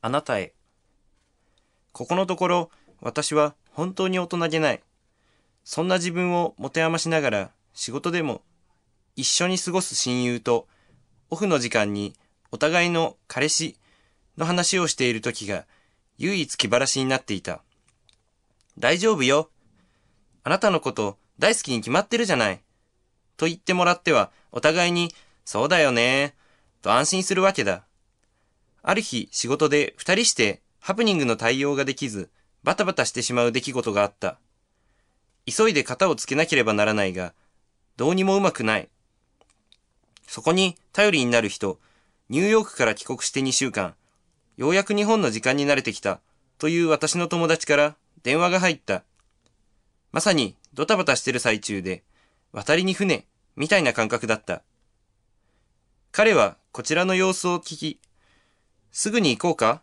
あなたへ。ここのところ、私は本当に大人げない。そんな自分を持て余しながら、仕事でも一緒に過ごす親友と、オフの時間にお互いの彼氏の話をしている時が唯一気晴らしになっていた。大丈夫よ。あなたのこと大好きに決まってるじゃない。と言ってもらっては、お互いに、そうだよね、と安心するわけだ。ある日、仕事で二人してハプニングの対応ができず、バタバタしてしまう出来事があった。急いで型をつけなければならないが、どうにもうまくない。そこに頼りになる人、ニューヨークから帰国して2週間、ようやく日本の時間に慣れてきた、という私の友達から電話が入った。まさにドタバタしてる最中で、渡りに船、みたいな感覚だった。彼はこちらの様子を聞き、すぐに行こうか？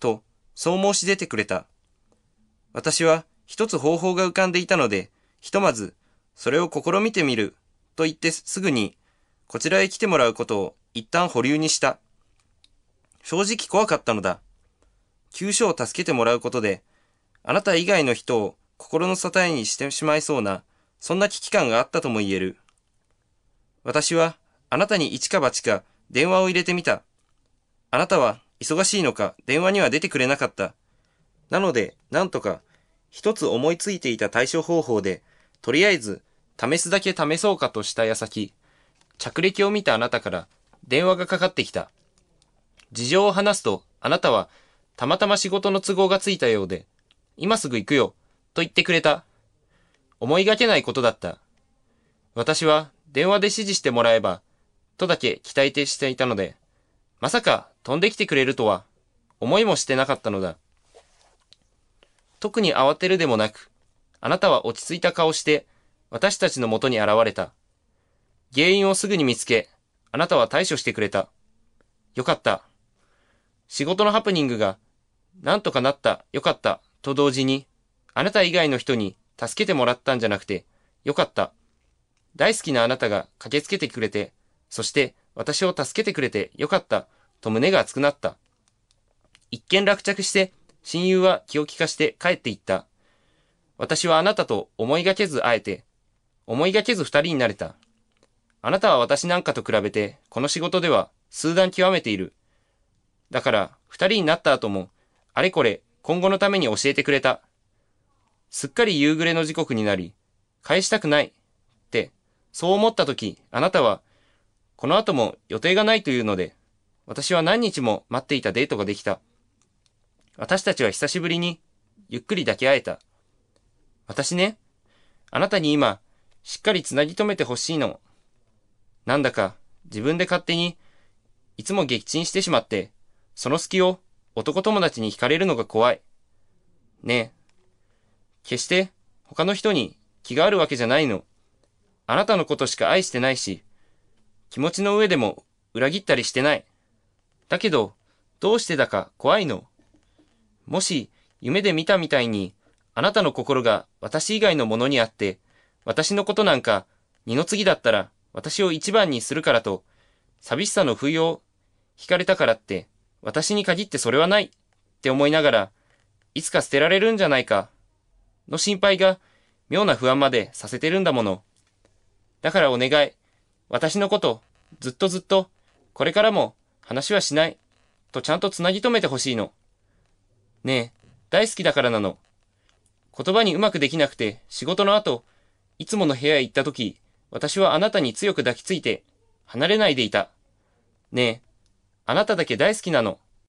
と、そう申し出てくれた。私は一つ方法が浮かんでいたので、ひとまず、それを試みてみる、と言ってすぐに、こちらへ来てもらうことを一旦保留にした。正直怖かったのだ。急所を助けてもらうことで、あなた以外の人を心の支えにしてしまいそうな、そんな危機感があったとも言える。私は、あなたに一か八か電話を入れてみた。あなたは忙しいのか電話には出てくれなかった。なので、なんとか、一つ思いついていた対処方法で、とりあえず、試すだけ試そうかとした矢先、着歴を見たあなたから電話がかかってきた。事情を話すと、あなたは、たまたま仕事の都合がついたようで、今すぐ行くよ、と言ってくれた。思いがけないことだった。私は電話で指示してもらえば、とだけ期待していたので、まさか飛んできてくれるとは、思いもしてなかったのだ。特に慌てるでもなく、あなたは落ち着いた顔して、私たちの元に現れた。原因をすぐに見つけ、あなたは対処してくれた。よかった。仕事のハプニングが、なんとかなった、よかった、と同時に、あなた以外の人に助けてもらったんじゃなくて、よかった。大好きなあなたが駆けつけてくれて、そして私を助けてくれてよかった、と胸が熱くなった。一見落着して、親友は気を利かして帰っていった。私はあなたと思いがけず会えて、思いがけず二人になれた。あなたは私なんかと比べて、この仕事では数段極めている。だから、二人になった後も、あれこれ、今後のために教えてくれた。すっかり夕暮れの時刻になり、返したくない。って、そう思った時、あなたは、この後も予定がないというので、私は何日も待っていたデートができた。私たちは久しぶりに、ゆっくり抱き合えた。私ね、あなたに今、しっかり繋ぎ止めてほしいの。なんだか自分で勝手にいつも撃沈してしまって、その隙を男友達に惹かれるのが怖い。ねえ。決して他の人に気があるわけじゃないの。あなたのことしか愛してないし、気持ちの上でも裏切ったりしてない。だけど、どうしてだか怖いの。もし夢で見たみたいに、あなたの心が私以外のものにあって、私のことなんか二の次だったら私を一番にするからと、寂しさの不意を惹かれたからって、私に限ってそれはないって思いながら、いつか捨てられるんじゃないか、の心配が妙な不安までさせてるんだもの。だからお願い、私のこと、ずっとずっと、これからも話はしない、とちゃんと繋ぎ止めてほしいの。ねえ、大好きだからなの。言葉にうまくできなくて、仕事の後、いつもの部屋へ行った時、私はあなたに強く抱きついて、離れないでいた。ねえ、あなただけ大好きなの。